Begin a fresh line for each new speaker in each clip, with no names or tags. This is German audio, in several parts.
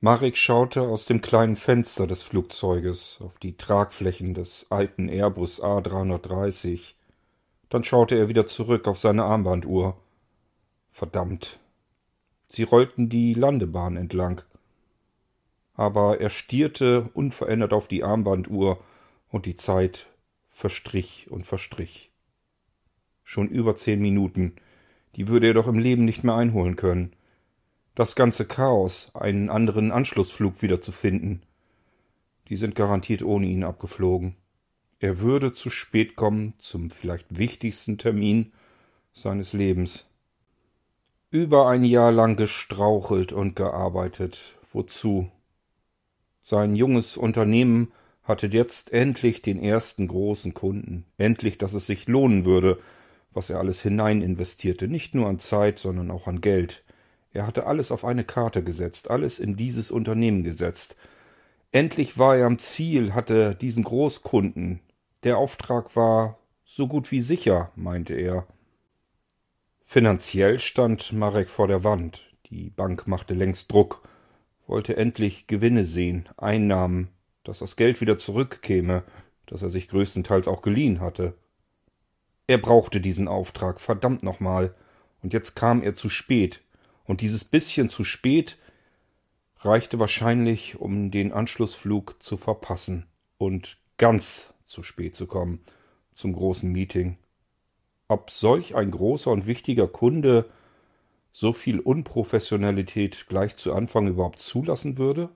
Marek schaute aus dem kleinen Fenster des Flugzeuges auf die Tragflächen des alten Airbus A330. Dann schaute er wieder zurück auf seine Armbanduhr. Verdammt. Sie rollten die Landebahn entlang. Aber er stierte unverändert auf die Armbanduhr und die Zeit verstrich und verstrich. Schon über zehn Minuten. Die würde er doch im Leben nicht mehr einholen können das ganze Chaos, einen anderen Anschlussflug wiederzufinden. Die sind garantiert ohne ihn abgeflogen. Er würde zu spät kommen zum vielleicht wichtigsten Termin seines Lebens. Über ein Jahr lang gestrauchelt und gearbeitet. Wozu? Sein junges Unternehmen hatte jetzt endlich den ersten großen Kunden. Endlich, dass es sich lohnen würde, was er alles hinein investierte, nicht nur an Zeit, sondern auch an Geld. Er hatte alles auf eine Karte gesetzt, alles in dieses Unternehmen gesetzt. Endlich war er am Ziel, hatte diesen Großkunden. Der Auftrag war so gut wie sicher, meinte er. Finanziell stand Marek vor der Wand. Die Bank machte längst Druck, wollte endlich Gewinne sehen, Einnahmen, dass das Geld wieder zurückkäme, das er sich größtenteils auch geliehen hatte. Er brauchte diesen Auftrag, verdammt nochmal, und jetzt kam er zu spät, und dieses bisschen zu spät reichte wahrscheinlich, um den Anschlussflug zu verpassen und ganz zu spät zu kommen zum großen Meeting. Ob solch ein großer und wichtiger Kunde so viel Unprofessionalität gleich zu Anfang überhaupt zulassen würde?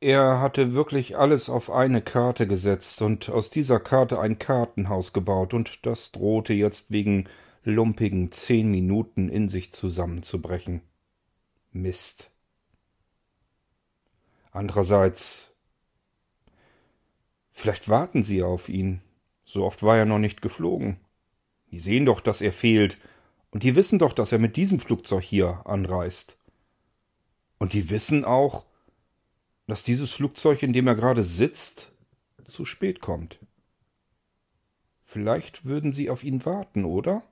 Er hatte wirklich alles auf eine Karte gesetzt und aus dieser Karte ein Kartenhaus gebaut, und das drohte jetzt wegen lumpigen zehn Minuten in sich zusammenzubrechen. Mist. Andererseits, vielleicht warten sie auf ihn. So oft war er noch nicht geflogen. Die sehen doch, dass er fehlt, und die wissen doch, dass er mit diesem Flugzeug hier anreist. Und die wissen auch, dass dieses Flugzeug, in dem er gerade sitzt, zu spät kommt. Vielleicht würden sie auf ihn warten, oder?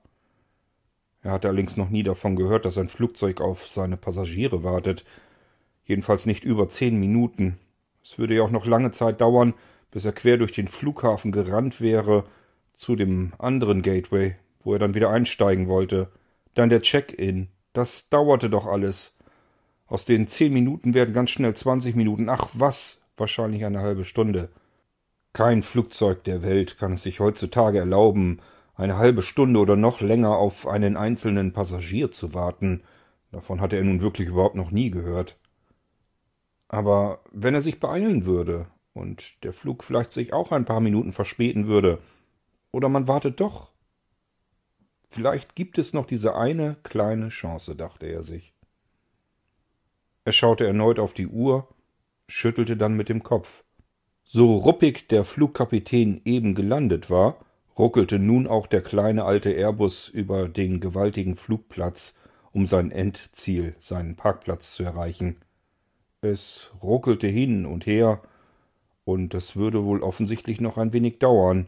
Er hatte allerdings noch nie davon gehört, dass ein Flugzeug auf seine Passagiere wartet. Jedenfalls nicht über zehn Minuten. Es würde ja auch noch lange Zeit dauern, bis er quer durch den Flughafen gerannt wäre zu dem anderen Gateway, wo er dann wieder einsteigen wollte. Dann der Check-in. Das dauerte doch alles. Aus den zehn Minuten werden ganz schnell zwanzig Minuten. Ach was, wahrscheinlich eine halbe Stunde. Kein Flugzeug der Welt kann es sich heutzutage erlauben, eine halbe Stunde oder noch länger auf einen einzelnen Passagier zu warten, davon hatte er nun wirklich überhaupt noch nie gehört. Aber wenn er sich beeilen würde und der Flug vielleicht sich auch ein paar Minuten verspäten würde, oder man wartet doch. Vielleicht gibt es noch diese eine kleine Chance, dachte er sich. Er schaute erneut auf die Uhr, schüttelte dann mit dem Kopf. So ruppig der Flugkapitän eben gelandet war, ruckelte nun auch der kleine alte Airbus über den gewaltigen Flugplatz, um sein Endziel, seinen Parkplatz zu erreichen. Es ruckelte hin und her, und es würde wohl offensichtlich noch ein wenig dauern,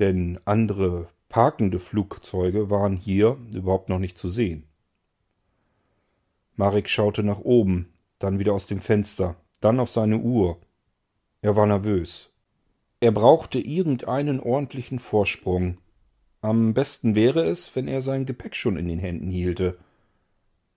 denn andere parkende Flugzeuge waren hier überhaupt noch nicht zu sehen. Marek schaute nach oben, dann wieder aus dem Fenster, dann auf seine Uhr. Er war nervös. Er brauchte irgendeinen ordentlichen Vorsprung. Am besten wäre es, wenn er sein Gepäck schon in den Händen hielte.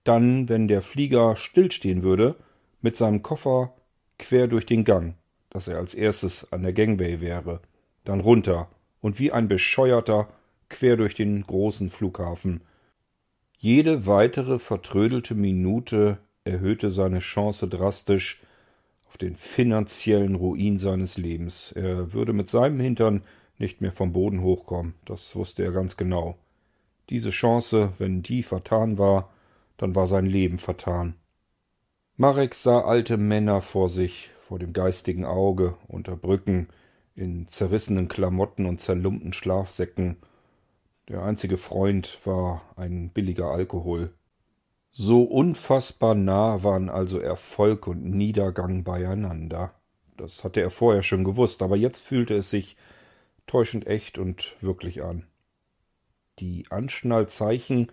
Dann, wenn der Flieger stillstehen würde, mit seinem Koffer quer durch den Gang, dass er als erstes an der Gangway wäre, dann runter und wie ein Bescheuerter quer durch den großen Flughafen. Jede weitere vertrödelte Minute erhöhte seine Chance drastisch, auf den finanziellen Ruin seines Lebens. Er würde mit seinem Hintern nicht mehr vom Boden hochkommen, das wusste er ganz genau. Diese Chance, wenn die vertan war, dann war sein Leben vertan. Marek sah alte Männer vor sich, vor dem geistigen Auge, unter Brücken, in zerrissenen Klamotten und zerlumpten Schlafsäcken. Der einzige Freund war ein billiger Alkohol. So unfassbar nah waren also Erfolg und Niedergang beieinander. Das hatte er vorher schon gewusst, aber jetzt fühlte es sich täuschend echt und wirklich an. Die Anschnallzeichen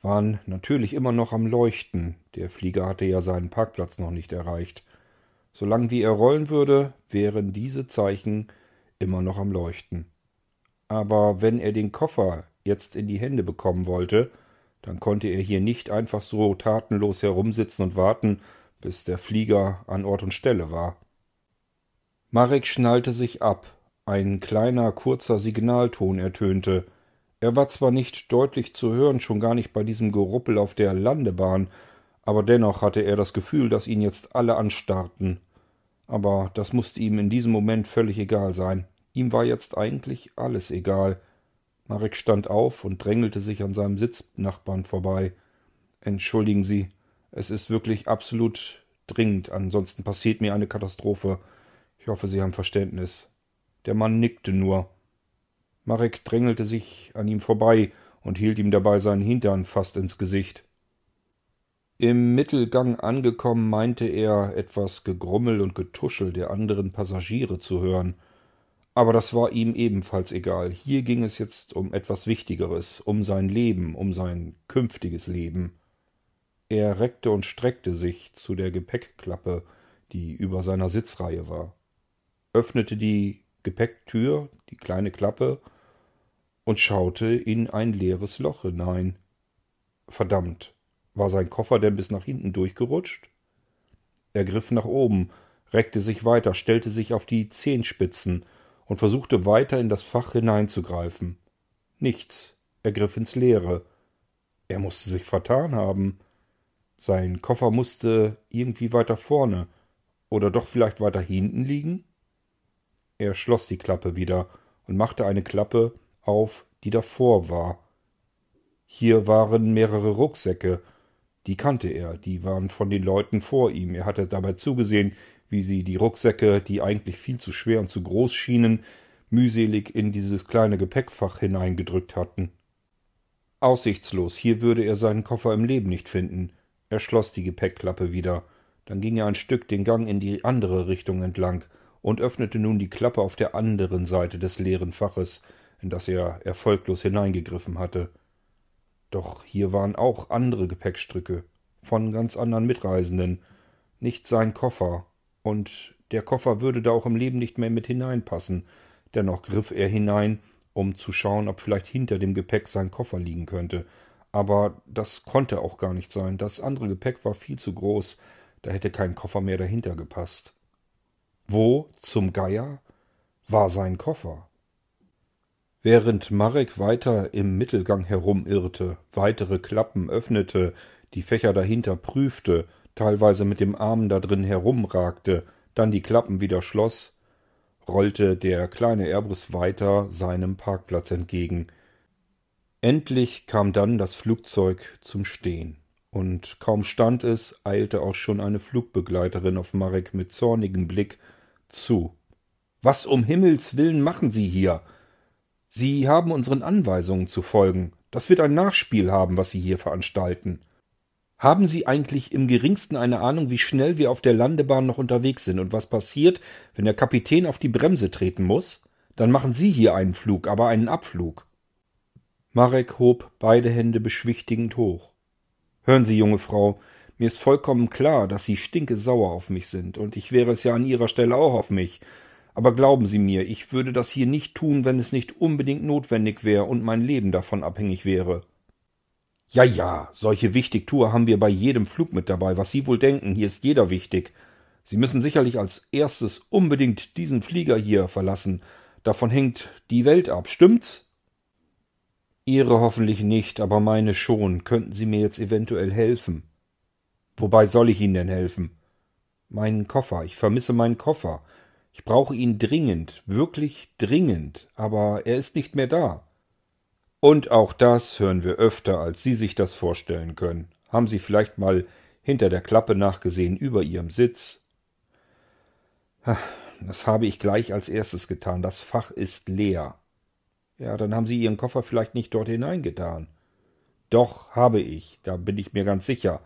waren natürlich immer noch am Leuchten. Der Flieger hatte ja seinen Parkplatz noch nicht erreicht. Solange wie er rollen würde, wären diese Zeichen immer noch am Leuchten. Aber wenn er den Koffer jetzt in die Hände bekommen wollte, dann konnte er hier nicht einfach so tatenlos herumsitzen und warten, bis der Flieger an Ort und Stelle war. Marek schnallte sich ab. Ein kleiner, kurzer Signalton ertönte. Er war zwar nicht deutlich zu hören, schon gar nicht bei diesem Geruppel auf der Landebahn, aber dennoch hatte er das Gefühl, dass ihn jetzt alle anstarrten. Aber das musste ihm in diesem Moment völlig egal sein. Ihm war jetzt eigentlich alles egal. Marek stand auf und drängelte sich an seinem Sitznachbarn vorbei. Entschuldigen Sie, es ist wirklich absolut dringend, ansonsten passiert mir eine Katastrophe. Ich hoffe, Sie haben Verständnis. Der Mann nickte nur. Marek drängelte sich an ihm vorbei und hielt ihm dabei seinen Hintern fast ins Gesicht. Im Mittelgang angekommen, meinte er, etwas Gegrummel und Getuschel der anderen Passagiere zu hören. Aber das war ihm ebenfalls egal. Hier ging es jetzt um etwas Wichtigeres, um sein Leben, um sein künftiges Leben. Er reckte und streckte sich zu der Gepäckklappe, die über seiner Sitzreihe war, öffnete die Gepäcktür, die kleine Klappe, und schaute in ein leeres Loch hinein. Verdammt, war sein Koffer denn bis nach hinten durchgerutscht? Er griff nach oben, reckte sich weiter, stellte sich auf die Zehenspitzen und versuchte weiter in das Fach hineinzugreifen. Nichts. Er griff ins Leere. Er musste sich vertan haben. Sein Koffer musste irgendwie weiter vorne oder doch vielleicht weiter hinten liegen? Er schloss die Klappe wieder und machte eine Klappe auf, die davor war. Hier waren mehrere Rucksäcke, die kannte er, die waren von den Leuten vor ihm. Er hatte dabei zugesehen, wie sie die Rucksäcke, die eigentlich viel zu schwer und zu groß schienen, mühselig in dieses kleine Gepäckfach hineingedrückt hatten. Aussichtslos, hier würde er seinen Koffer im Leben nicht finden. Er schloss die Gepäckklappe wieder, dann ging er ein Stück den Gang in die andere Richtung entlang und öffnete nun die Klappe auf der anderen Seite des leeren Faches, in das er erfolglos hineingegriffen hatte. Doch hier waren auch andere Gepäckstücke von ganz anderen Mitreisenden, nicht sein Koffer, und der Koffer würde da auch im Leben nicht mehr mit hineinpassen. Dennoch griff er hinein, um zu schauen, ob vielleicht hinter dem Gepäck sein Koffer liegen könnte. Aber das konnte auch gar nicht sein. Das andere Gepäck war viel zu groß, da hätte kein Koffer mehr dahinter gepasst. Wo zum Geier war sein Koffer? Während Marek weiter im Mittelgang herumirrte, weitere Klappen öffnete, die Fächer dahinter prüfte, teilweise mit dem Arm da drin herumragte, dann die Klappen wieder schloss, rollte der kleine Airbus weiter seinem Parkplatz entgegen. Endlich kam dann das Flugzeug zum Stehen. Und kaum stand es, eilte auch schon eine Flugbegleiterin auf Marek mit zornigem Blick zu. Was um Himmels willen machen Sie hier? Sie haben unseren Anweisungen zu folgen. Das wird ein Nachspiel haben, was Sie hier veranstalten. Haben Sie eigentlich im geringsten eine Ahnung, wie schnell wir auf der Landebahn noch unterwegs sind und was passiert, wenn der Kapitän auf die Bremse treten muss? Dann machen Sie hier einen Flug, aber einen Abflug. Marek hob beide Hände beschwichtigend hoch. Hören Sie, junge Frau, mir ist vollkommen klar, dass Sie stinkesauer auf mich sind, und ich wäre es ja an Ihrer Stelle auch auf mich. Aber glauben Sie mir, ich würde das hier nicht tun, wenn es nicht unbedingt notwendig wäre und mein Leben davon abhängig wäre. Ja, ja, solche Wichtigtour haben wir bei jedem Flug mit dabei. Was Sie wohl denken, hier ist jeder wichtig. Sie müssen sicherlich als erstes unbedingt diesen Flieger hier verlassen. Davon hängt die Welt ab, stimmt's? Ihre hoffentlich nicht, aber meine schon. Könnten Sie mir jetzt eventuell helfen? Wobei soll ich Ihnen denn helfen? Meinen Koffer. Ich vermisse meinen Koffer. Ich brauche ihn dringend, wirklich dringend, aber er ist nicht mehr da. Und auch das hören wir öfter, als Sie sich das vorstellen können. Haben Sie vielleicht mal hinter der Klappe nachgesehen über Ihrem Sitz? Das habe ich gleich als erstes getan. Das Fach ist leer. Ja, dann haben Sie Ihren Koffer vielleicht nicht dort hineingetan. Doch, habe ich, da bin ich mir ganz sicher.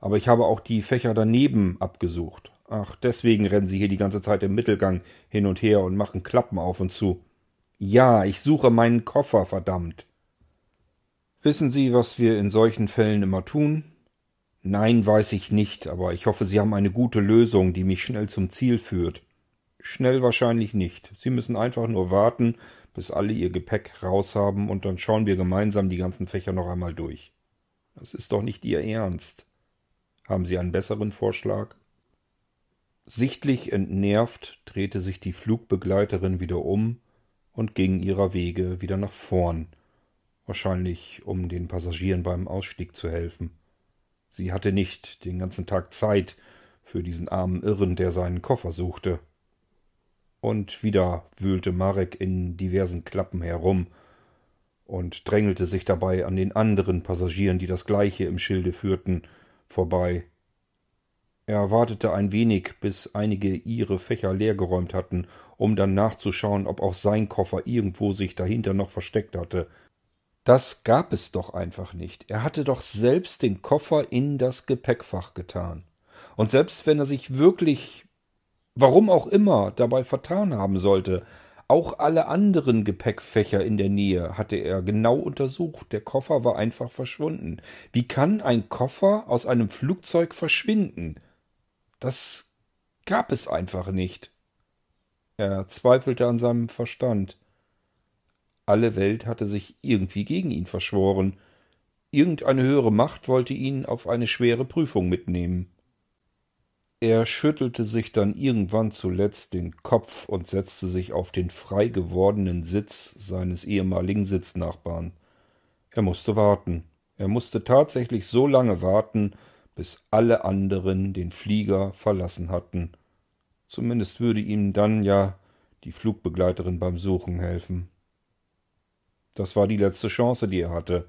Aber ich habe auch die Fächer daneben abgesucht. Ach, deswegen rennen Sie hier die ganze Zeit im Mittelgang hin und her und machen Klappen auf und zu. Ja, ich suche meinen Koffer, verdammt. Wissen Sie, was wir in solchen Fällen immer tun? Nein, weiß ich nicht, aber ich hoffe, Sie haben eine gute Lösung, die mich schnell zum Ziel führt. Schnell wahrscheinlich nicht. Sie müssen einfach nur warten, bis alle ihr Gepäck raus haben, und dann schauen wir gemeinsam die ganzen Fächer noch einmal durch. Das ist doch nicht Ihr Ernst. Haben Sie einen besseren Vorschlag? Sichtlich entnervt drehte sich die Flugbegleiterin wieder um und ging ihrer Wege wieder nach vorn, wahrscheinlich um den Passagieren beim Ausstieg zu helfen. Sie hatte nicht den ganzen Tag Zeit für diesen armen Irren, der seinen Koffer suchte. Und wieder wühlte Marek in diversen Klappen herum und drängelte sich dabei an den anderen Passagieren, die das gleiche im Schilde führten, vorbei. Er wartete ein wenig, bis einige ihre Fächer leergeräumt hatten, um dann nachzuschauen, ob auch sein Koffer irgendwo sich dahinter noch versteckt hatte. Das gab es doch einfach nicht. Er hatte doch selbst den Koffer in das Gepäckfach getan. Und selbst wenn er sich wirklich, warum auch immer, dabei vertan haben sollte, auch alle anderen Gepäckfächer in der Nähe hatte er genau untersucht. Der Koffer war einfach verschwunden. Wie kann ein Koffer aus einem Flugzeug verschwinden? Das gab es einfach nicht. Er zweifelte an seinem Verstand. Alle Welt hatte sich irgendwie gegen ihn verschworen. Irgendeine höhere Macht wollte ihn auf eine schwere Prüfung mitnehmen. Er schüttelte sich dann irgendwann zuletzt den Kopf und setzte sich auf den frei gewordenen Sitz seines ehemaligen Sitznachbarn. Er musste warten. Er musste tatsächlich so lange warten, bis alle anderen den Flieger verlassen hatten. Zumindest würde ihm dann ja die Flugbegleiterin beim Suchen helfen. Das war die letzte Chance, die er hatte.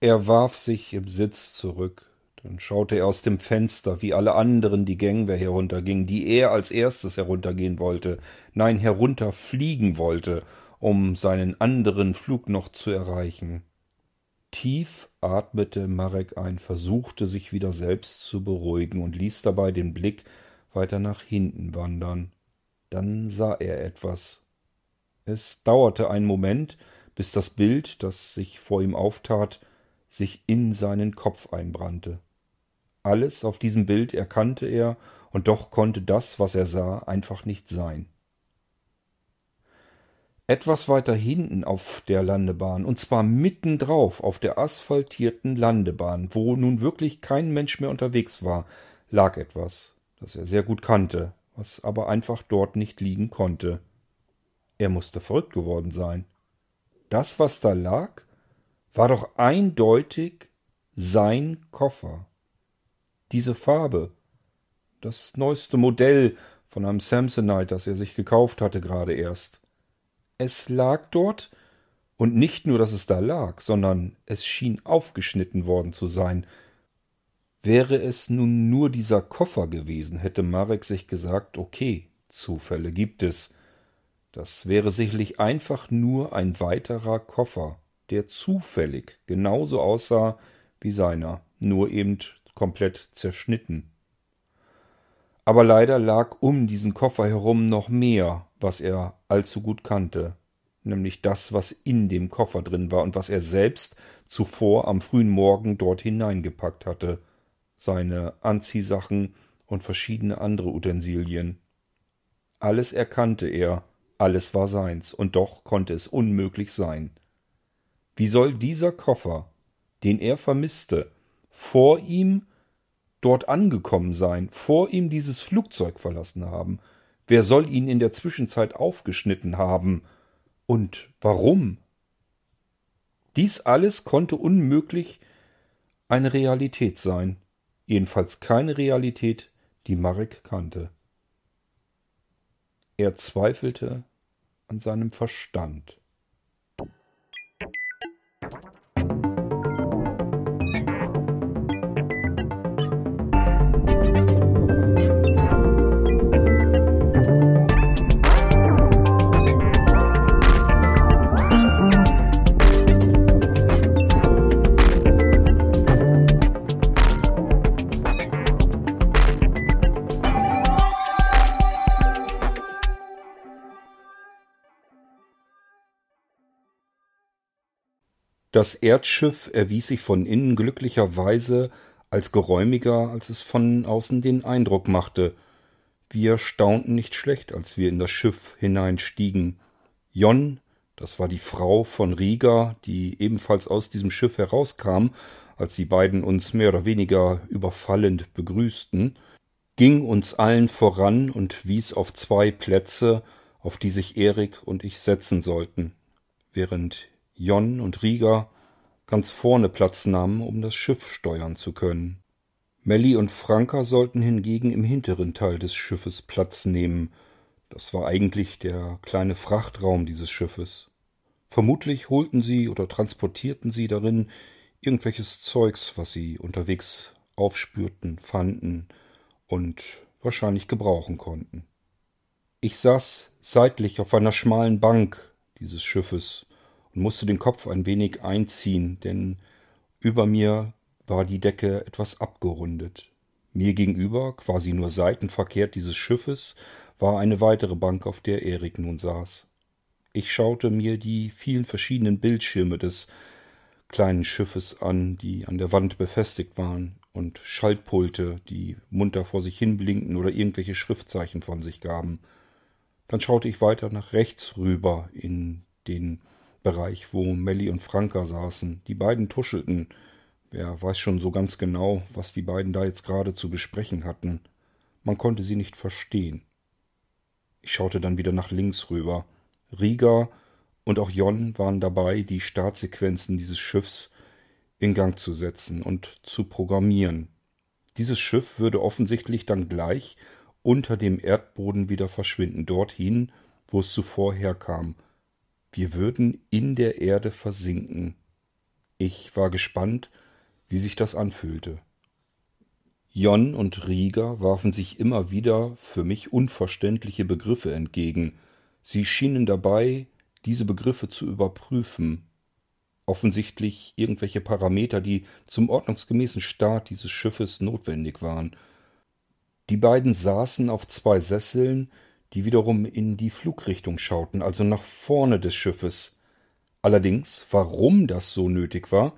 Er warf sich im Sitz zurück, dann schaute er aus dem Fenster, wie alle anderen die Gangway heruntergingen, die er als erstes heruntergehen wollte, nein, herunterfliegen wollte, um seinen anderen Flug noch zu erreichen. Tief atmete Marek ein, versuchte sich wieder selbst zu beruhigen und ließ dabei den Blick weiter nach hinten wandern. Dann sah er etwas. Es dauerte einen Moment, bis das Bild, das sich vor ihm auftat, sich in seinen Kopf einbrannte. Alles auf diesem Bild erkannte er, und doch konnte das, was er sah, einfach nicht sein. Etwas weiter hinten auf der Landebahn, und zwar mittendrauf auf der asphaltierten Landebahn, wo nun wirklich kein Mensch mehr unterwegs war, lag etwas, das er sehr gut kannte, was aber einfach dort nicht liegen konnte. Er musste verrückt geworden sein. Das, was da lag, war doch eindeutig sein Koffer. Diese Farbe, das neueste Modell von einem Samsonite, das er sich gekauft hatte gerade erst es lag dort, und nicht nur, dass es da lag, sondern es schien aufgeschnitten worden zu sein. Wäre es nun nur dieser Koffer gewesen, hätte Marek sich gesagt, okay, Zufälle gibt es. Das wäre sicherlich einfach nur ein weiterer Koffer, der zufällig genauso aussah wie seiner, nur eben komplett zerschnitten. Aber leider lag um diesen Koffer herum noch mehr, was er allzu gut kannte, nämlich das, was in dem Koffer drin war und was er selbst zuvor am frühen Morgen dort hineingepackt hatte, seine Anziehsachen und verschiedene andere Utensilien. Alles erkannte er, alles war seins, und doch konnte es unmöglich sein. Wie soll dieser Koffer, den er vermisste, vor ihm dort angekommen sein, vor ihm dieses Flugzeug verlassen haben? Wer soll ihn in der Zwischenzeit aufgeschnitten haben? Und warum? Dies alles konnte unmöglich eine Realität sein, jedenfalls keine Realität, die Marek kannte. Er zweifelte an seinem Verstand. Das Erdschiff erwies sich von innen glücklicherweise als geräumiger, als es von außen den Eindruck machte. Wir staunten nicht schlecht, als wir in das Schiff hineinstiegen. Jon, das war die Frau von Rieger, die ebenfalls aus diesem Schiff herauskam, als die beiden uns mehr oder weniger überfallend begrüßten, ging uns allen voran und wies auf zwei Plätze, auf die sich Erik und ich setzen sollten, während Jon und Rieger ganz vorne Platz nahmen, um das Schiff steuern zu können. Melly und Franka sollten hingegen im hinteren Teil des Schiffes Platz nehmen. Das war eigentlich der kleine Frachtraum dieses Schiffes. Vermutlich holten sie oder transportierten sie darin irgendwelches Zeugs, was sie unterwegs aufspürten, fanden, und wahrscheinlich gebrauchen konnten. Ich saß seitlich auf einer schmalen Bank dieses Schiffes und musste den Kopf ein wenig einziehen, denn über mir war die Decke etwas abgerundet. Mir gegenüber, quasi nur seitenverkehrt dieses Schiffes, war eine weitere Bank, auf der Erik nun saß. Ich schaute mir die vielen verschiedenen Bildschirme des kleinen Schiffes an, die an der Wand befestigt waren, und Schaltpulte, die munter vor sich hin blinkten oder irgendwelche Schriftzeichen von sich gaben. Dann schaute ich weiter nach rechts rüber in den Bereich, wo Melly und Franka saßen. Die beiden tuschelten. Wer weiß schon so ganz genau, was die beiden da jetzt gerade zu besprechen hatten. Man konnte sie nicht verstehen. Ich schaute dann wieder nach links rüber. Rieger und auch Jon waren dabei, die Startsequenzen dieses Schiffs in Gang zu setzen und zu programmieren. Dieses Schiff würde offensichtlich dann gleich unter dem Erdboden wieder verschwinden, dorthin, wo es zuvor herkam. Wir würden in der Erde versinken. Ich war gespannt, wie sich das anfühlte. Jon und Rieger warfen sich immer wieder für mich unverständliche Begriffe entgegen. Sie schienen dabei, diese Begriffe zu überprüfen, offensichtlich irgendwelche Parameter, die zum ordnungsgemäßen Start dieses Schiffes notwendig waren. Die beiden saßen auf zwei Sesseln, die wiederum in die Flugrichtung schauten, also nach vorne des Schiffes. Allerdings, warum das so nötig war,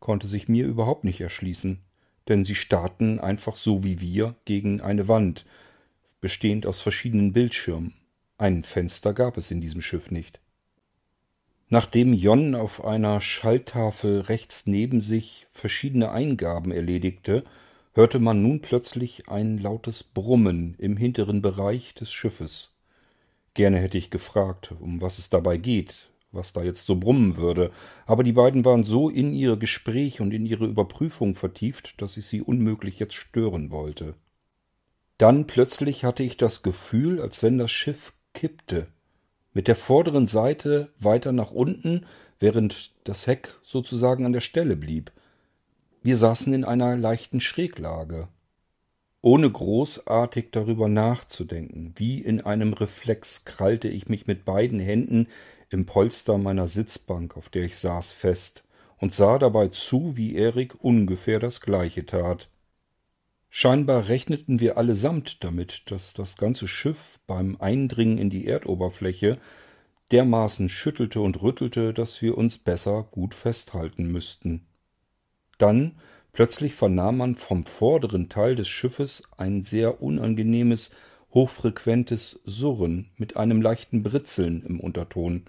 konnte sich mir überhaupt nicht erschließen, denn sie starrten einfach so wie wir gegen eine Wand, bestehend aus verschiedenen Bildschirmen. Ein Fenster gab es in diesem Schiff nicht. Nachdem Jon auf einer Schalltafel rechts neben sich verschiedene Eingaben erledigte, hörte man nun plötzlich ein lautes Brummen im hinteren Bereich des Schiffes. Gerne hätte ich gefragt, um was es dabei geht, was da jetzt so brummen würde, aber die beiden waren so in ihr Gespräch und in ihre Überprüfung vertieft, dass ich sie unmöglich jetzt stören wollte. Dann plötzlich hatte ich das Gefühl, als wenn das Schiff kippte mit der vorderen Seite weiter nach unten, während das Heck sozusagen an der Stelle blieb. Wir saßen in einer leichten Schräglage. Ohne großartig darüber nachzudenken, wie in einem Reflex krallte ich mich mit beiden Händen im Polster meiner Sitzbank, auf der ich saß, fest und sah dabei zu, wie Erik ungefähr das gleiche tat. Scheinbar rechneten wir allesamt damit, dass das ganze Schiff beim Eindringen in die Erdoberfläche dermaßen schüttelte und rüttelte, dass wir uns besser gut festhalten müssten. Dann plötzlich vernahm man vom vorderen Teil des Schiffes ein sehr unangenehmes, hochfrequentes Surren mit einem leichten Britzeln im Unterton.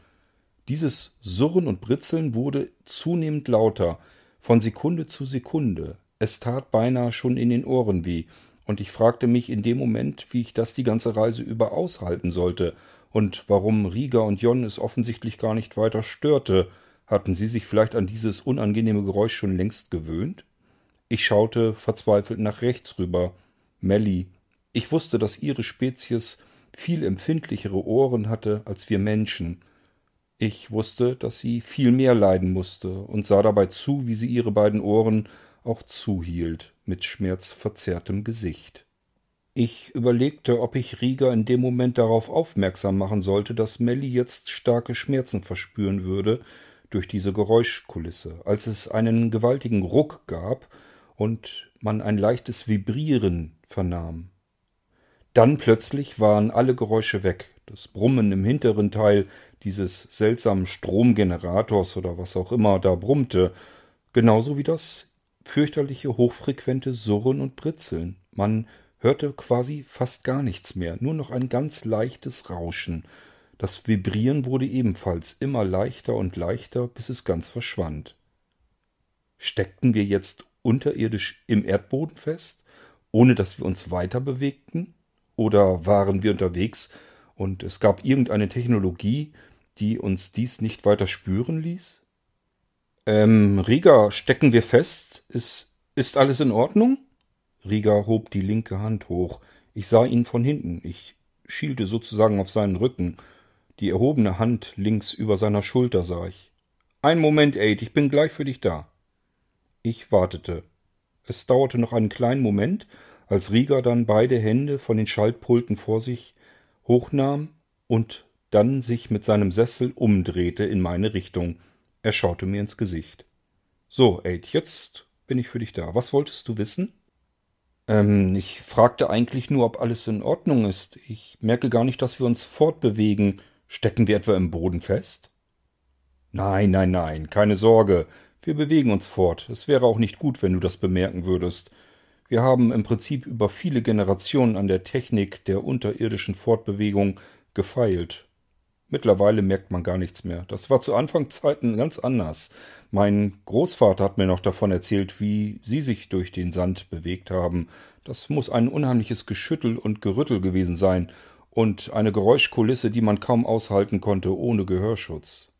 Dieses Surren und Britzeln wurde zunehmend lauter, von Sekunde zu Sekunde, es tat beinahe schon in den Ohren weh, und ich fragte mich in dem Moment, wie ich das die ganze Reise über aushalten sollte, und warum Rieger und Jon es offensichtlich gar nicht weiter störte. Hatten sie sich vielleicht an dieses unangenehme Geräusch schon längst gewöhnt? Ich schaute verzweifelt nach rechts rüber. Melly. Ich wusste, dass ihre Spezies viel empfindlichere Ohren hatte als wir Menschen. Ich wusste, dass sie viel mehr leiden musste und sah dabei zu, wie sie ihre beiden Ohren auch zuhielt, mit schmerzverzerrtem Gesicht. Ich überlegte, ob ich Rieger in dem Moment darauf aufmerksam machen sollte, dass Melly jetzt starke Schmerzen verspüren würde durch diese Geräuschkulisse, als es einen gewaltigen Ruck gab und man ein leichtes Vibrieren vernahm. Dann plötzlich waren alle Geräusche weg. Das Brummen im hinteren Teil dieses seltsamen Stromgenerators oder was auch immer da brummte, genauso wie das fürchterliche hochfrequente Surren und Britzeln. Man hörte quasi fast gar nichts mehr, nur noch ein ganz leichtes Rauschen. Das Vibrieren wurde ebenfalls immer leichter und leichter, bis es ganz verschwand. Steckten wir jetzt unterirdisch im Erdboden fest, ohne dass wir uns weiter bewegten? Oder waren wir unterwegs und es gab irgendeine Technologie, die uns dies nicht weiter spüren ließ? Ähm, Riga, stecken wir fest? Ist, ist alles in Ordnung? Riga hob die linke Hand hoch. Ich sah ihn von hinten. Ich schielte sozusagen auf seinen Rücken. Die erhobene Hand links über seiner Schulter sah ich. Ein Moment, Aid, ich bin gleich für dich da. Ich wartete. Es dauerte noch einen kleinen Moment, als Rieger dann beide Hände von den Schaltpulten vor sich hochnahm und dann sich mit seinem Sessel umdrehte in meine Richtung. Er schaute mir ins Gesicht. So, Aid, jetzt bin ich für dich da. Was wolltest du wissen? Ähm, ich fragte eigentlich nur, ob alles in Ordnung ist. Ich merke gar nicht, dass wir uns fortbewegen. Stecken wir etwa im Boden fest? Nein, nein, nein, keine Sorge. Wir bewegen uns fort. Es wäre auch nicht gut, wenn du das bemerken würdest. Wir haben im Prinzip über viele Generationen an der Technik der unterirdischen Fortbewegung gefeilt. Mittlerweile merkt man gar nichts mehr. Das war zu Anfangszeiten ganz anders. Mein Großvater hat mir noch davon erzählt, wie sie sich durch den Sand bewegt haben. Das muss ein unheimliches Geschüttel und Gerüttel gewesen sein und eine Geräuschkulisse, die man kaum aushalten konnte ohne Gehörschutz.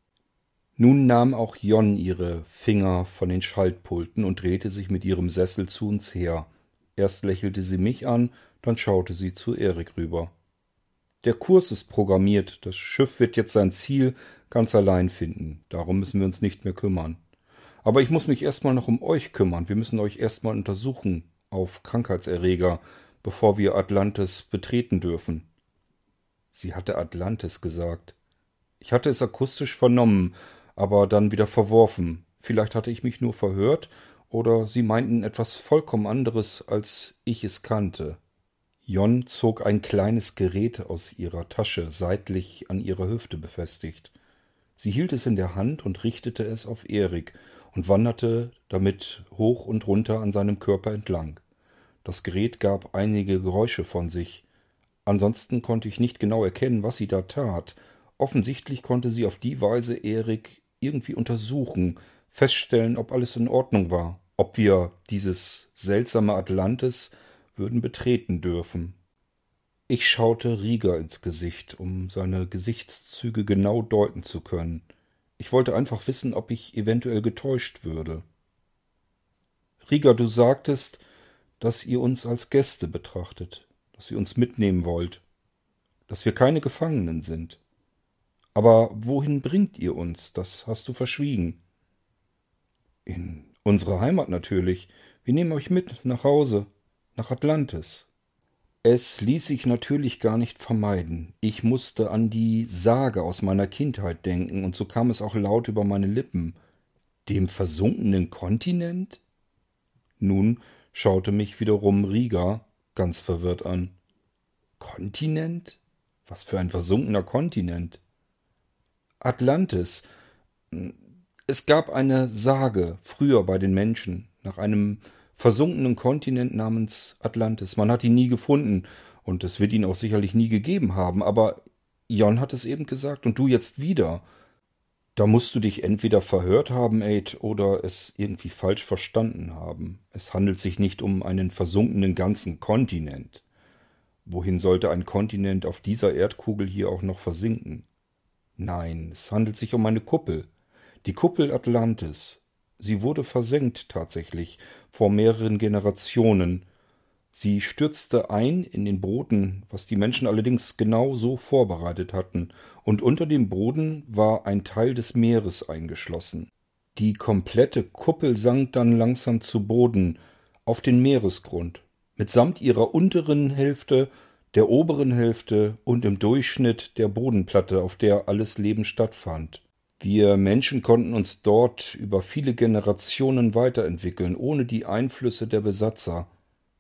Nun nahm auch Jon ihre Finger von den Schaltpulten und drehte sich mit ihrem Sessel zu uns her. Erst lächelte sie mich an, dann schaute sie zu Erik rüber. Der Kurs ist programmiert, das Schiff wird jetzt sein Ziel ganz allein finden, darum müssen wir uns nicht mehr kümmern. Aber ich muss mich erstmal noch um euch kümmern, wir müssen euch erstmal untersuchen auf Krankheitserreger, bevor wir Atlantis betreten dürfen. Sie hatte Atlantis gesagt. Ich hatte es akustisch vernommen, aber dann wieder verworfen. Vielleicht hatte ich mich nur verhört oder sie meinten etwas vollkommen anderes, als ich es kannte. Jon zog ein kleines Gerät aus ihrer Tasche, seitlich an ihrer Hüfte befestigt. Sie hielt es in der Hand und richtete es auf Erik und wanderte damit hoch und runter an seinem Körper entlang. Das Gerät gab einige Geräusche von sich. Ansonsten konnte ich nicht genau erkennen, was sie da tat. Offensichtlich konnte sie auf die Weise Erik irgendwie untersuchen, feststellen, ob alles in Ordnung war, ob wir dieses seltsame Atlantis würden betreten dürfen. Ich schaute Rieger ins Gesicht, um seine Gesichtszüge genau deuten zu können. Ich wollte einfach wissen, ob ich eventuell getäuscht würde. Rieger, du sagtest, dass ihr uns als Gäste betrachtet, dass ihr uns mitnehmen wollt, dass wir keine Gefangenen sind. Aber wohin bringt ihr uns? Das hast du verschwiegen. In unsere Heimat natürlich. Wir nehmen euch mit nach Hause, nach Atlantis. Es ließ sich natürlich gar nicht vermeiden. Ich musste an die Sage aus meiner Kindheit denken, und so kam es auch laut über meine Lippen. Dem versunkenen Kontinent? Nun schaute mich wiederum Riga ganz verwirrt an. Kontinent? Was für ein versunkener Kontinent? Atlantis, es gab eine Sage früher bei den Menschen nach einem versunkenen Kontinent namens Atlantis. Man hat ihn nie gefunden und es wird ihn auch sicherlich nie gegeben haben, aber Jon hat es eben gesagt und du jetzt wieder. Da musst du dich entweder verhört haben, Aid, oder es irgendwie falsch verstanden haben. Es handelt sich nicht um einen versunkenen ganzen Kontinent. Wohin sollte ein Kontinent auf dieser Erdkugel hier auch noch versinken? Nein, es handelt sich um eine Kuppel. Die Kuppel Atlantis. Sie wurde versenkt tatsächlich vor mehreren Generationen. Sie stürzte ein in den Boden, was die Menschen allerdings genau so vorbereitet hatten, und unter dem Boden war ein Teil des Meeres eingeschlossen. Die komplette Kuppel sank dann langsam zu Boden auf den Meeresgrund, mitsamt ihrer unteren Hälfte, der oberen Hälfte und im Durchschnitt der Bodenplatte, auf der alles Leben stattfand. Wir Menschen konnten uns dort über viele Generationen weiterentwickeln, ohne die Einflüsse der Besatzer.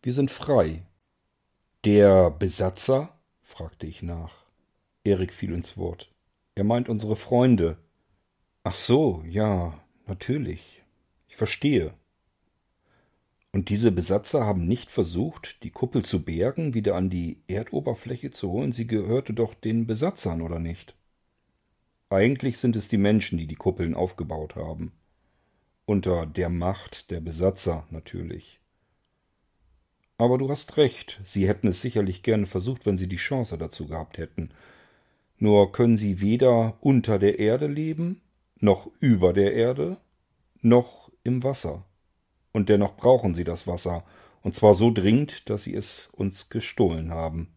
Wir sind frei. Der Besatzer? fragte ich nach. Erik fiel ins Wort. Er meint unsere Freunde. Ach so, ja, natürlich. Ich verstehe. Und diese Besatzer haben nicht versucht, die Kuppel zu bergen, wieder an die Erdoberfläche zu holen. Sie gehörte doch den Besatzern, oder nicht? Eigentlich sind es die Menschen, die die Kuppeln aufgebaut haben. Unter der Macht der Besatzer natürlich. Aber du hast recht, sie hätten es sicherlich gerne versucht, wenn sie die Chance dazu gehabt hätten. Nur können sie weder unter der Erde leben, noch über der Erde, noch im Wasser. Und dennoch brauchen sie das Wasser, und zwar so dringend, dass sie es uns gestohlen haben.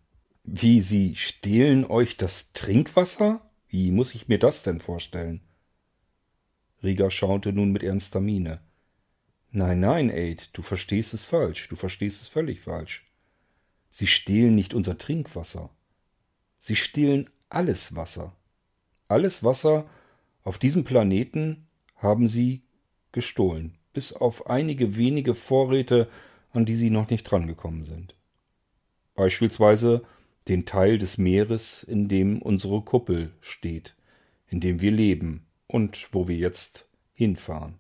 Wie, sie stehlen euch das Trinkwasser? Wie muss ich mir das denn vorstellen? Rieger schaute nun mit ernster Miene. Nein, nein, Aid, du verstehst es falsch, du verstehst es völlig falsch. Sie stehlen nicht unser Trinkwasser. Sie stehlen alles Wasser. Alles Wasser auf diesem Planeten haben sie gestohlen, bis auf einige wenige Vorräte, an die sie noch nicht drangekommen sind. Beispielsweise den Teil des Meeres, in dem unsere Kuppel steht, in dem wir leben und wo wir jetzt hinfahren.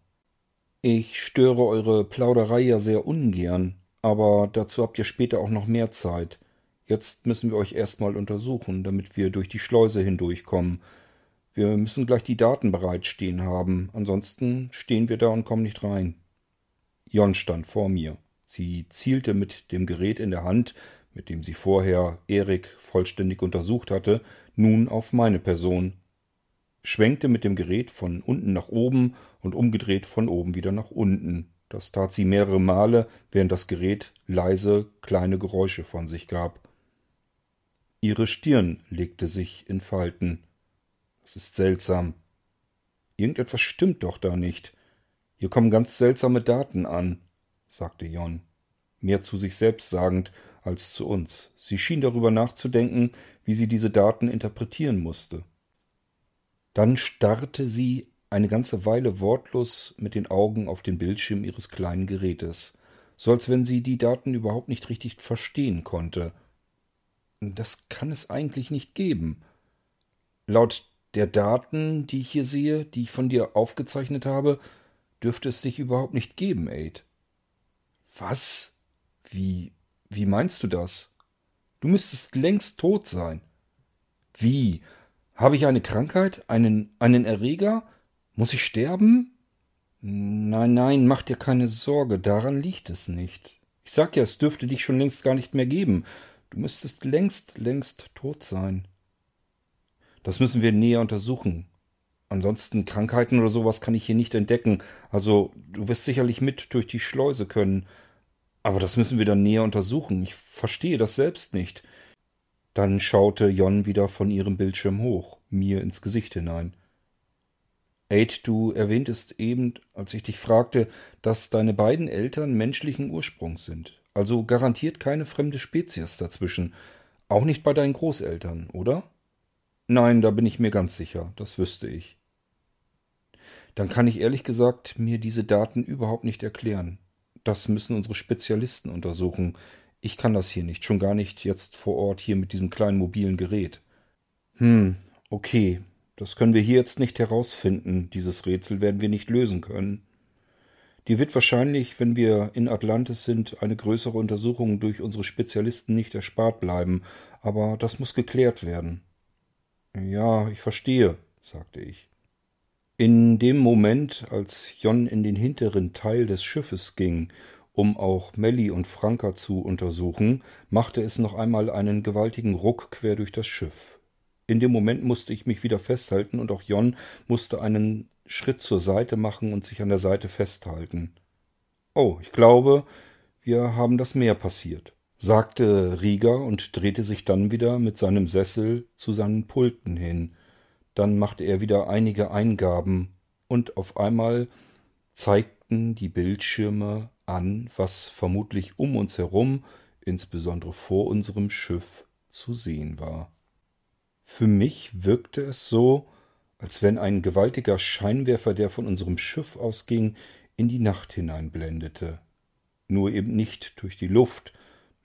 Ich störe eure Plauderei ja sehr ungern, aber dazu habt ihr später auch noch mehr Zeit. Jetzt müssen wir euch erstmal untersuchen, damit wir durch die Schleuse hindurchkommen. Wir müssen gleich die Daten bereitstehen haben, ansonsten stehen wir da und kommen nicht rein. Jon stand vor mir. Sie zielte mit dem Gerät in der Hand, mit dem sie vorher Erik vollständig untersucht hatte, nun auf meine Person, schwenkte mit dem Gerät von unten nach oben und umgedreht von oben wieder nach unten. Das tat sie mehrere Male, während das Gerät leise kleine Geräusche von sich gab. Ihre Stirn legte sich in Falten. Das ist seltsam. Irgendetwas stimmt doch da nicht. Hier kommen ganz seltsame Daten an, sagte Jon, mehr zu sich selbst sagend als zu uns. Sie schien darüber nachzudenken, wie sie diese Daten interpretieren musste. Dann starrte sie eine ganze Weile wortlos mit den Augen auf den Bildschirm ihres kleinen Gerätes, so als wenn sie die Daten überhaupt nicht richtig verstehen konnte. Das kann es eigentlich nicht geben. Laut der Daten, die ich hier sehe, die ich von dir aufgezeichnet habe, dürfte es dich überhaupt nicht geben, Aid. Was? Wie, wie meinst du das? Du müsstest längst tot sein. Wie? Habe ich eine Krankheit? Einen, einen Erreger? Muss ich sterben? Nein, nein, mach dir keine Sorge, daran liegt es nicht. Ich sag ja, es dürfte dich schon längst gar nicht mehr geben. Du müsstest längst, längst tot sein. Das müssen wir näher untersuchen. Ansonsten Krankheiten oder sowas kann ich hier nicht entdecken. Also, du wirst sicherlich mit durch die Schleuse können. Aber das müssen wir dann näher untersuchen. Ich verstehe das selbst nicht. Dann schaute Jon wieder von ihrem Bildschirm hoch, mir ins Gesicht hinein. Aid, du erwähntest eben, als ich dich fragte, dass deine beiden Eltern menschlichen Ursprungs sind. Also garantiert keine fremde Spezies dazwischen. Auch nicht bei deinen Großeltern, oder? Nein, da bin ich mir ganz sicher, das wüsste ich. Dann kann ich ehrlich gesagt mir diese Daten überhaupt nicht erklären. Das müssen unsere Spezialisten untersuchen. Ich kann das hier nicht, schon gar nicht jetzt vor Ort hier mit diesem kleinen mobilen Gerät. Hm, okay. Das können wir hier jetzt nicht herausfinden. Dieses Rätsel werden wir nicht lösen können. Dir wird wahrscheinlich, wenn wir in Atlantis sind, eine größere Untersuchung durch unsere Spezialisten nicht erspart bleiben, aber das muss geklärt werden. Ja, ich verstehe, sagte ich. In dem Moment, als Jon in den hinteren Teil des Schiffes ging um auch Melly und Franka zu untersuchen, machte es noch einmal einen gewaltigen Ruck quer durch das Schiff. In dem Moment musste ich mich wieder festhalten und auch Jon musste einen Schritt zur Seite machen und sich an der Seite festhalten. Oh, ich glaube, wir haben das Meer passiert, sagte Rieger und drehte sich dann wieder mit seinem Sessel zu seinen Pulten hin. Dann machte er wieder einige Eingaben und auf einmal zeigten die Bildschirme an, was vermutlich um uns herum, insbesondere vor unserem Schiff, zu sehen war. Für mich wirkte es so, als wenn ein gewaltiger Scheinwerfer, der von unserem Schiff ausging, in die Nacht hineinblendete. Nur eben nicht durch die Luft,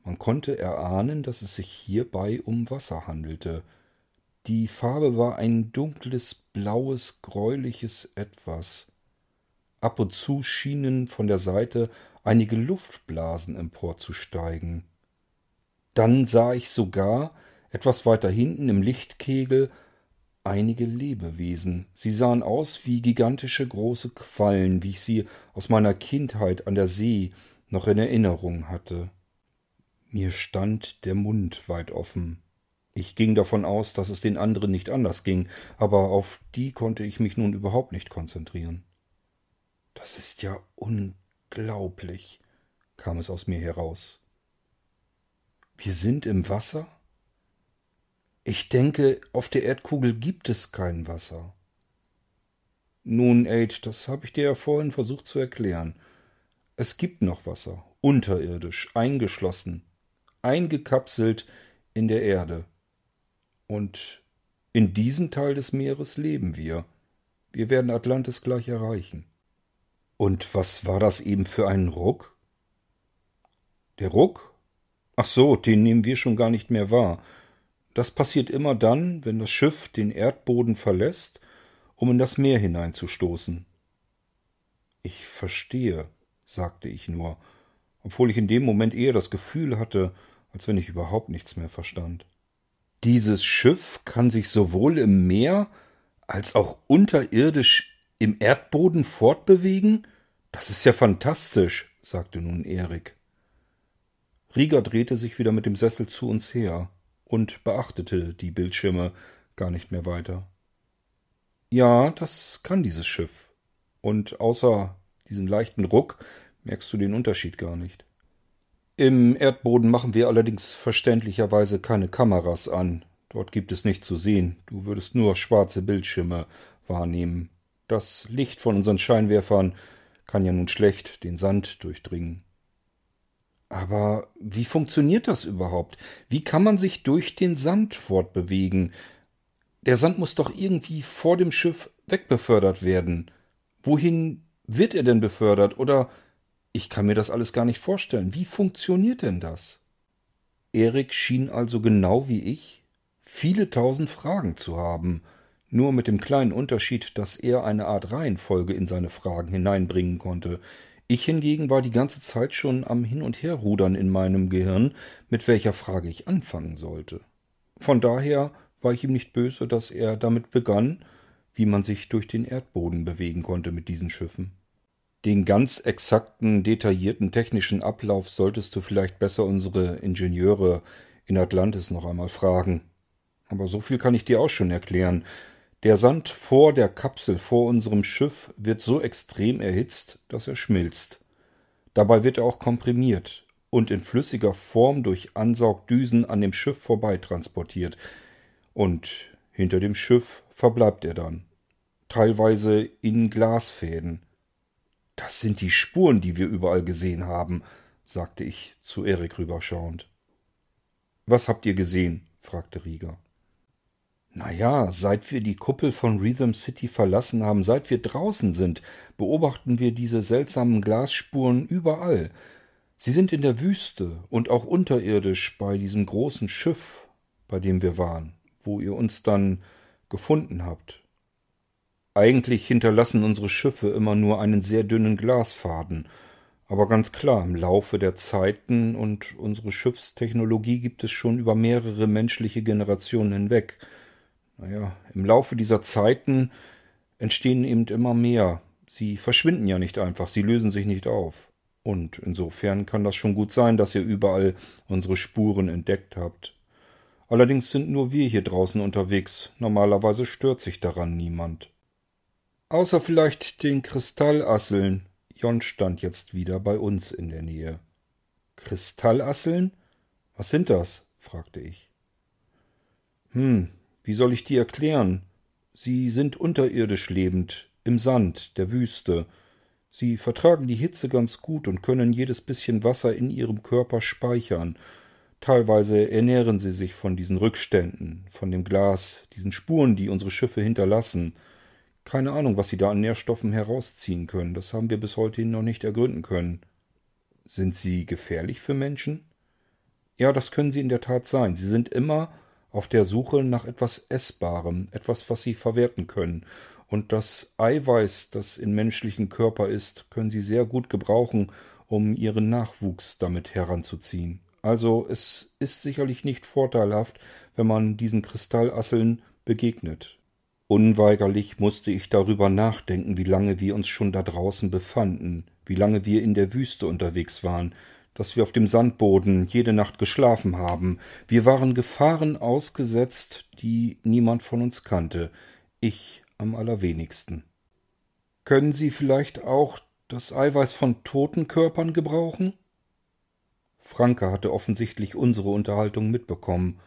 Man konnte erahnen, dass es sich hierbei um Wasser handelte. Die Farbe war ein dunkles, blaues, gräuliches Etwas. Ab und zu schienen von der Seite einige Luftblasen emporzusteigen. Dann sah ich sogar, etwas weiter hinten im Lichtkegel, einige Lebewesen. Sie sahen aus wie gigantische große Quallen, wie ich sie aus meiner Kindheit an der See noch in Erinnerung hatte. Mir stand der Mund weit offen. Ich ging davon aus, dass es den anderen nicht anders ging, aber auf die konnte ich mich nun überhaupt nicht konzentrieren. Das ist ja unglaublich, kam es aus mir heraus. Wir sind im Wasser? Ich denke, auf der Erdkugel gibt es kein Wasser. Nun, Aid, das habe ich dir ja vorhin versucht zu erklären. Es gibt noch Wasser, unterirdisch, eingeschlossen, eingekapselt in der Erde. Und in diesem Teil des Meeres leben wir. Wir werden Atlantis gleich erreichen. Und was war das eben für ein Ruck? Der Ruck? Ach so, den nehmen wir schon gar nicht mehr wahr. Das passiert immer dann, wenn das Schiff den Erdboden verlässt, um in das Meer hineinzustoßen. Ich verstehe, sagte ich nur, obwohl ich in dem Moment eher das Gefühl hatte, als wenn ich überhaupt nichts mehr verstand. Dieses Schiff kann sich sowohl im Meer als auch unterirdisch im Erdboden fortbewegen? Das ist ja fantastisch, sagte nun Erik. Rieger drehte sich wieder mit dem Sessel zu uns her und beachtete die Bildschirme gar nicht mehr weiter. Ja, das kann dieses Schiff. Und außer diesen leichten Ruck merkst du den Unterschied gar nicht. Im Erdboden machen wir allerdings verständlicherweise keine Kameras an. Dort gibt es nichts zu sehen. Du würdest nur schwarze Bildschirme wahrnehmen. Das Licht von unseren Scheinwerfern kann ja nun schlecht den Sand durchdringen. Aber wie funktioniert das überhaupt? Wie kann man sich durch den Sand fortbewegen? Der Sand muss doch irgendwie vor dem Schiff wegbefördert werden. Wohin wird er denn befördert? Oder ich kann mir das alles gar nicht vorstellen. Wie funktioniert denn das? Erik schien also genau wie ich viele tausend Fragen zu haben, nur mit dem kleinen Unterschied, dass er eine Art Reihenfolge in seine Fragen hineinbringen konnte. Ich hingegen war die ganze Zeit schon am Hin und Herrudern in meinem Gehirn, mit welcher Frage ich anfangen sollte. Von daher war ich ihm nicht böse, dass er damit begann, wie man sich durch den Erdboden bewegen konnte mit diesen Schiffen. Den ganz exakten, detaillierten technischen Ablauf solltest du vielleicht besser unsere Ingenieure in Atlantis noch einmal fragen. Aber so viel kann ich dir auch schon erklären. Der Sand vor der Kapsel vor unserem Schiff wird so extrem erhitzt, dass er schmilzt. Dabei wird er auch komprimiert und in flüssiger Form durch Ansaugdüsen an dem Schiff vorbei transportiert. Und hinter dem Schiff verbleibt er dann. Teilweise in Glasfäden. Das sind die Spuren, die wir überall gesehen haben, sagte ich zu Erik rüberschauend. Was habt ihr gesehen? fragte Rieger. Na ja, seit wir die Kuppel von Rhythm City verlassen haben, seit wir draußen sind, beobachten wir diese seltsamen Glasspuren überall. Sie sind in der Wüste und auch unterirdisch bei diesem großen Schiff, bei dem wir waren, wo ihr uns dann gefunden habt. Eigentlich hinterlassen unsere Schiffe immer nur einen sehr dünnen Glasfaden. Aber ganz klar, im Laufe der Zeiten und unsere Schiffstechnologie gibt es schon über mehrere menschliche Generationen hinweg. Naja, im Laufe dieser Zeiten entstehen eben immer mehr. Sie verschwinden ja nicht einfach, sie lösen sich nicht auf. Und insofern kann das schon gut sein, dass ihr überall unsere Spuren entdeckt habt. Allerdings sind nur wir hier draußen unterwegs. Normalerweise stört sich daran niemand. Außer vielleicht den Kristallasseln. Jon stand jetzt wieder bei uns in der Nähe. Kristallasseln? Was sind das? fragte ich. Hm, wie soll ich dir erklären? Sie sind unterirdisch lebend, im Sand, der Wüste. Sie vertragen die Hitze ganz gut und können jedes bisschen Wasser in ihrem Körper speichern. Teilweise ernähren sie sich von diesen Rückständen, von dem Glas, diesen Spuren, die unsere Schiffe hinterlassen. Keine Ahnung, was sie da an Nährstoffen herausziehen können. Das haben wir bis heute noch nicht ergründen können. Sind sie gefährlich für Menschen? Ja, das können sie in der Tat sein. Sie sind immer auf der Suche nach etwas Essbarem, etwas, was sie verwerten können. Und das Eiweiß, das in menschlichen Körper ist, können sie sehr gut gebrauchen, um ihren Nachwuchs damit heranzuziehen. Also es ist sicherlich nicht vorteilhaft, wenn man diesen Kristallasseln begegnet. Unweigerlich musste ich darüber nachdenken, wie lange wir uns schon da draußen befanden, wie lange wir in der Wüste unterwegs waren, dass wir auf dem Sandboden jede Nacht geschlafen haben. Wir waren Gefahren ausgesetzt, die niemand von uns kannte, ich am allerwenigsten. Können Sie vielleicht auch das Eiweiß von toten Körpern gebrauchen? Franke hatte offensichtlich unsere Unterhaltung mitbekommen.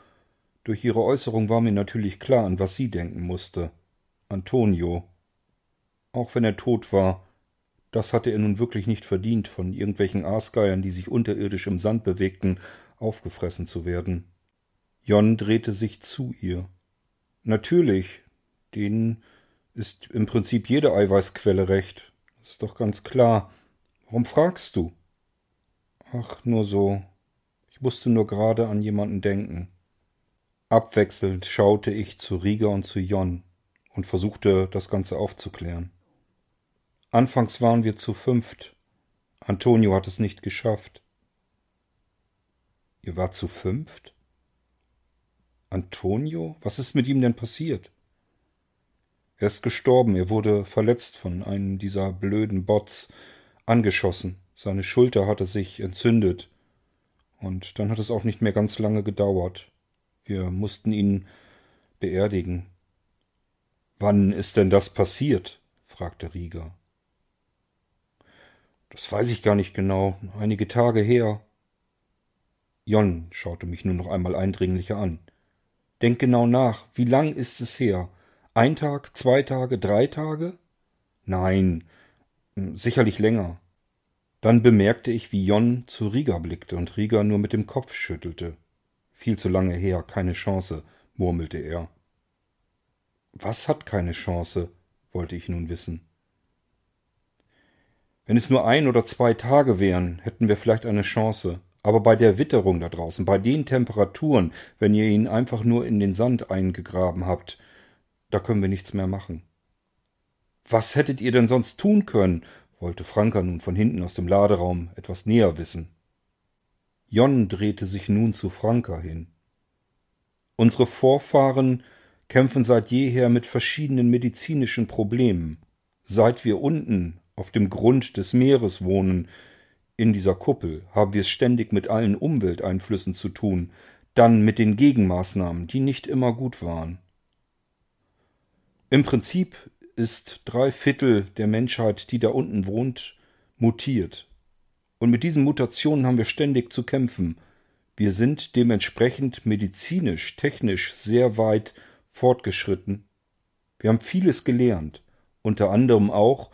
Durch ihre Äußerung war mir natürlich klar, an was sie denken musste. Antonio. Auch wenn er tot war, das hatte er nun wirklich nicht verdient, von irgendwelchen Aasgeiern, die sich unterirdisch im Sand bewegten, aufgefressen zu werden. Jon drehte sich zu ihr. Natürlich, denen ist im Prinzip jede Eiweißquelle recht. Das ist doch ganz klar. Warum fragst du? Ach, nur so. Ich musste nur gerade an jemanden denken. Abwechselnd schaute ich zu Rieger und zu Jon und versuchte, das Ganze aufzuklären. Anfangs waren wir zu fünft. Antonio hat es nicht geschafft. Ihr wart zu fünft? Antonio? Was ist mit ihm denn passiert? Er ist gestorben, er wurde verletzt von einem dieser blöden Bots, angeschossen. Seine Schulter hatte sich entzündet. Und dann hat es auch nicht mehr ganz lange gedauert. Wir mussten ihn beerdigen. Wann ist denn das passiert? fragte Rieger. Das weiß ich gar nicht genau. Einige Tage her. Jon schaute mich nur noch einmal eindringlicher an. Denk genau nach. Wie lang ist es her? Ein Tag, zwei Tage, drei Tage? Nein, sicherlich länger. Dann bemerkte ich, wie Jon zu Rieger blickte und Rieger nur mit dem Kopf schüttelte. Viel zu lange her, keine Chance, murmelte er. Was hat keine Chance? wollte ich nun wissen. Wenn es nur ein oder zwei Tage wären, hätten wir vielleicht eine Chance. Aber bei der Witterung da draußen, bei den Temperaturen, wenn ihr ihn einfach nur in den Sand eingegraben habt, da können wir nichts mehr machen. Was hättet ihr denn sonst tun können? wollte Franka nun von hinten aus dem Laderaum etwas näher wissen. Jon drehte sich nun zu Franka hin. Unsere Vorfahren kämpfen seit jeher mit verschiedenen medizinischen Problemen. Seit wir unten auf dem Grund des Meeres wohnen, in dieser Kuppel, haben wir es ständig mit allen Umwelteinflüssen zu tun, dann mit den Gegenmaßnahmen, die nicht immer gut waren. Im Prinzip ist drei Viertel der Menschheit, die da unten wohnt, mutiert. Und mit diesen Mutationen haben wir ständig zu kämpfen. Wir sind dementsprechend medizinisch, technisch sehr weit fortgeschritten. Wir haben vieles gelernt, unter anderem auch,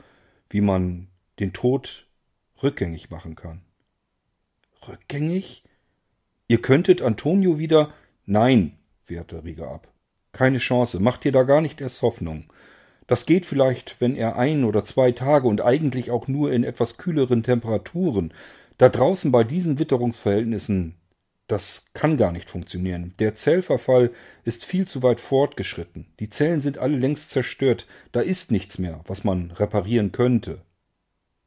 wie man den Tod rückgängig machen kann. Rückgängig? Ihr könntet Antonio wieder. Nein, wehrte Rieger ab. Keine Chance, macht dir da gar nicht erst Hoffnung. Das geht vielleicht, wenn er ein oder zwei Tage und eigentlich auch nur in etwas kühleren Temperaturen. Da draußen bei diesen Witterungsverhältnissen, das kann gar nicht funktionieren. Der Zellverfall ist viel zu weit fortgeschritten. Die Zellen sind alle längst zerstört. Da ist nichts mehr, was man reparieren könnte.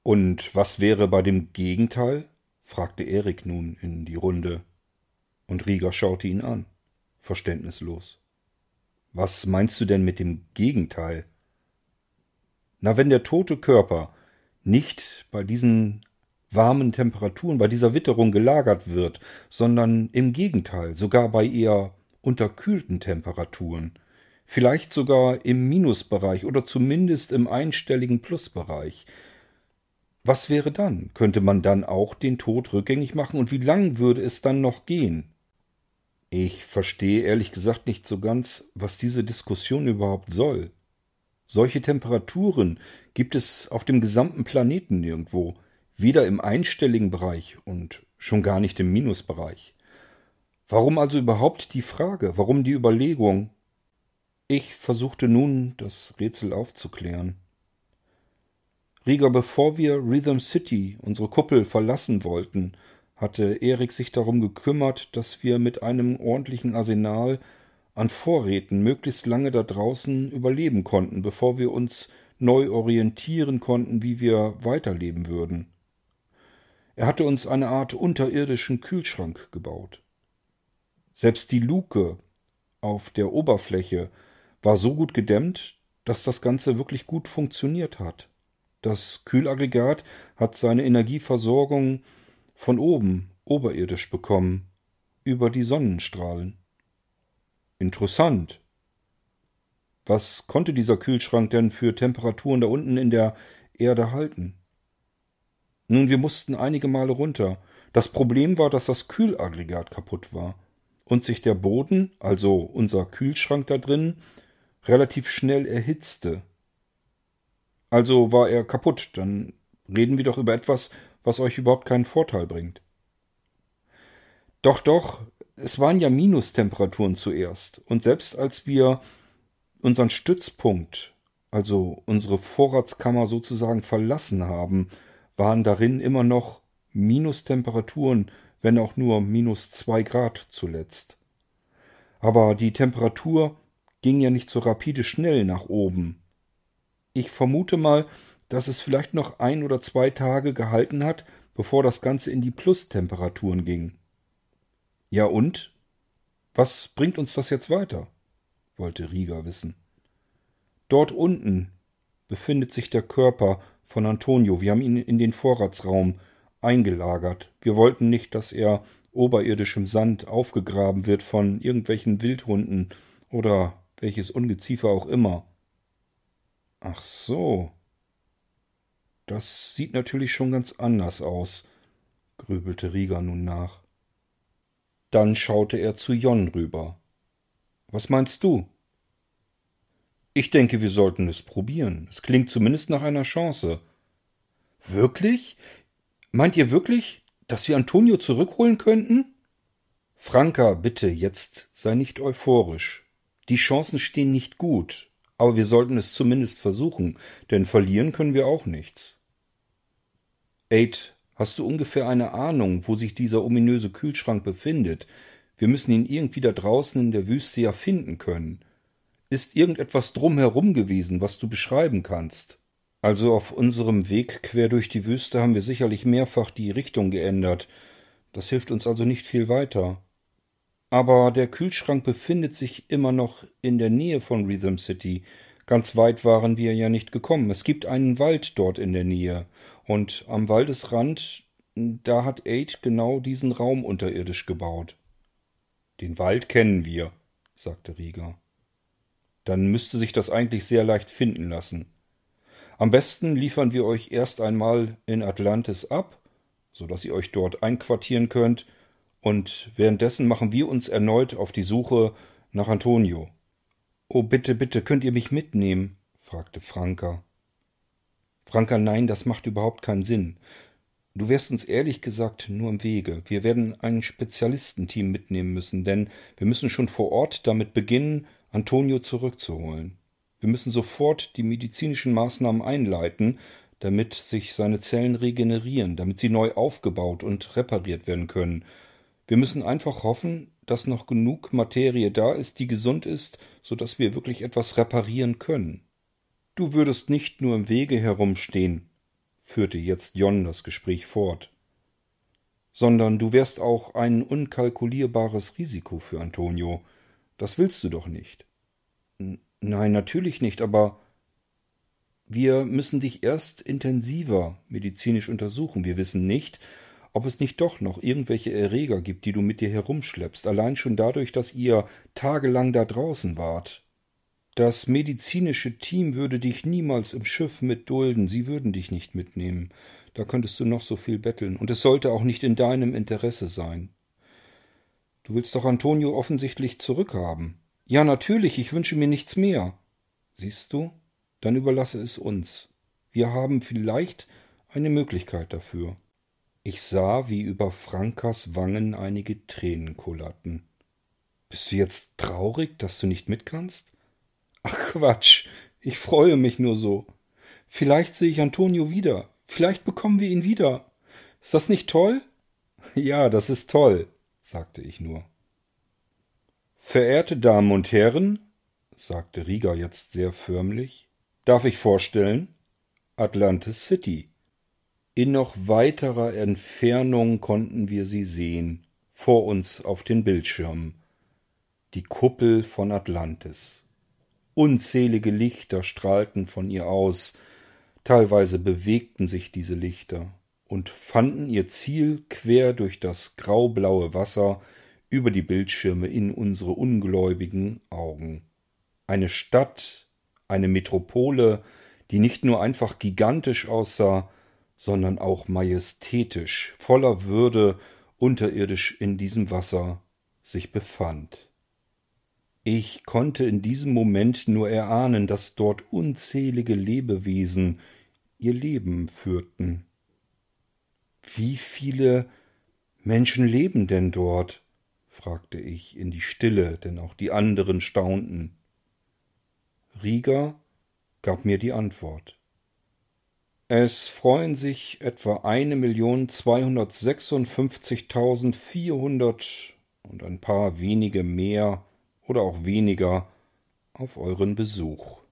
Und was wäre bei dem Gegenteil? fragte Erik nun in die Runde. Und Rieger schaute ihn an, verständnislos. Was meinst du denn mit dem Gegenteil? Na, wenn der tote Körper nicht bei diesen warmen Temperaturen, bei dieser Witterung gelagert wird, sondern im Gegenteil, sogar bei eher unterkühlten Temperaturen, vielleicht sogar im Minusbereich oder zumindest im einstelligen Plusbereich. Was wäre dann? Könnte man dann auch den Tod rückgängig machen und wie lang würde es dann noch gehen? Ich verstehe ehrlich gesagt nicht so ganz, was diese Diskussion überhaupt soll. Solche Temperaturen gibt es auf dem gesamten Planeten nirgendwo weder im einstelligen Bereich und schon gar nicht im Minusbereich. Warum also überhaupt die Frage, warum die Überlegung? Ich versuchte nun, das Rätsel aufzuklären. Rieger, bevor wir Rhythm City, unsere Kuppel, verlassen wollten, hatte Erik sich darum gekümmert, dass wir mit einem ordentlichen Arsenal an Vorräten möglichst lange da draußen überleben konnten, bevor wir uns neu orientieren konnten, wie wir weiterleben würden. Er hatte uns eine Art unterirdischen Kühlschrank gebaut. Selbst die Luke auf der Oberfläche war so gut gedämmt, dass das Ganze wirklich gut funktioniert hat. Das Kühlaggregat hat seine Energieversorgung von oben, oberirdisch bekommen, über die Sonnenstrahlen. Interessant. Was konnte dieser Kühlschrank denn für Temperaturen da unten in der Erde halten? Nun, wir mussten einige Male runter. Das Problem war, dass das Kühlaggregat kaputt war und sich der Boden, also unser Kühlschrank da drin, relativ schnell erhitzte. Also war er kaputt, dann reden wir doch über etwas, was euch überhaupt keinen Vorteil bringt. Doch, doch, es waren ja Minustemperaturen zuerst, und selbst als wir unseren Stützpunkt, also unsere Vorratskammer sozusagen verlassen haben, waren darin immer noch Minustemperaturen, wenn auch nur minus zwei Grad zuletzt. Aber die Temperatur ging ja nicht so rapide schnell nach oben. Ich vermute mal, dass es vielleicht noch ein oder zwei Tage gehalten hat, bevor das Ganze in die Plustemperaturen ging. Ja und? Was bringt uns das jetzt weiter? wollte Rieger wissen. Dort unten befindet sich der Körper von Antonio. Wir haben ihn in den Vorratsraum eingelagert. Wir wollten nicht, dass er oberirdisch im Sand aufgegraben wird von irgendwelchen Wildhunden oder welches Ungeziefer auch immer. Ach so. Das sieht natürlich schon ganz anders aus, grübelte Rieger nun nach. Dann schaute er zu Jon rüber. Was meinst du? Ich denke, wir sollten es probieren. Es klingt zumindest nach einer Chance. Wirklich? Meint ihr wirklich, dass wir Antonio zurückholen könnten? Franka, bitte, jetzt sei nicht euphorisch. Die Chancen stehen nicht gut, aber wir sollten es zumindest versuchen, denn verlieren können wir auch nichts. Aid, Hast du ungefähr eine Ahnung, wo sich dieser ominöse Kühlschrank befindet? Wir müssen ihn irgendwie da draußen in der Wüste ja finden können. Ist irgendetwas drumherum gewesen, was du beschreiben kannst? Also auf unserem Weg quer durch die Wüste haben wir sicherlich mehrfach die Richtung geändert. Das hilft uns also nicht viel weiter. Aber der Kühlschrank befindet sich immer noch in der Nähe von Rhythm City. Ganz weit waren wir ja nicht gekommen. Es gibt einen Wald dort in der Nähe. Und am Waldesrand, da hat Aid genau diesen Raum unterirdisch gebaut. Den Wald kennen wir, sagte Rieger. Dann müsste sich das eigentlich sehr leicht finden lassen. Am besten liefern wir euch erst einmal in Atlantis ab, so dass ihr euch dort einquartieren könnt, und währenddessen machen wir uns erneut auf die Suche nach Antonio. Oh, bitte, bitte, könnt ihr mich mitnehmen? fragte Franka. Franka, nein, das macht überhaupt keinen Sinn. Du wärst uns ehrlich gesagt nur im Wege. Wir werden ein Spezialistenteam mitnehmen müssen, denn wir müssen schon vor Ort damit beginnen, Antonio zurückzuholen. Wir müssen sofort die medizinischen Maßnahmen einleiten, damit sich seine Zellen regenerieren, damit sie neu aufgebaut und repariert werden können. Wir müssen einfach hoffen, dass noch genug Materie da ist, die gesund ist, so dass wir wirklich etwas reparieren können. Du würdest nicht nur im Wege herumstehen, führte jetzt Jon das Gespräch fort, sondern du wärst auch ein unkalkulierbares Risiko für Antonio. Das willst du doch nicht. Nein, natürlich nicht, aber wir müssen dich erst intensiver medizinisch untersuchen. Wir wissen nicht, ob es nicht doch noch irgendwelche Erreger gibt, die du mit dir herumschleppst, allein schon dadurch, dass ihr tagelang da draußen wart. Das medizinische Team würde dich niemals im Schiff mitdulden, sie würden dich nicht mitnehmen. Da könntest du noch so viel betteln, und es sollte auch nicht in deinem Interesse sein. Du willst doch Antonio offensichtlich zurückhaben. Ja, natürlich, ich wünsche mir nichts mehr. Siehst du? Dann überlasse es uns. Wir haben vielleicht eine Möglichkeit dafür. Ich sah, wie über Frankas Wangen einige Tränen kullerten. Bist du jetzt traurig, dass du nicht mit kannst? Ach Quatsch, ich freue mich nur so. Vielleicht sehe ich Antonio wieder. Vielleicht bekommen wir ihn wieder. Ist das nicht toll? Ja, das ist toll, sagte ich nur. Verehrte Damen und Herren, sagte Rieger jetzt sehr förmlich, darf ich vorstellen? Atlantis City. In noch weiterer Entfernung konnten wir sie sehen, vor uns auf den Bildschirmen. Die Kuppel von Atlantis. Unzählige Lichter strahlten von ihr aus, teilweise bewegten sich diese Lichter und fanden ihr Ziel quer durch das graublaue Wasser über die Bildschirme in unsere ungläubigen Augen. Eine Stadt, eine Metropole, die nicht nur einfach gigantisch aussah, sondern auch majestätisch, voller Würde unterirdisch in diesem Wasser sich befand. Ich konnte in diesem Moment nur erahnen, dass dort unzählige Lebewesen ihr Leben führten. Wie viele Menschen leben denn dort? Fragte ich in die Stille, denn auch die anderen staunten. Rieger gab mir die Antwort. Es freuen sich etwa eine Million zweihundertsechsundfünfzigtausendvierhundert und ein paar wenige mehr oder auch weniger auf euren Besuch.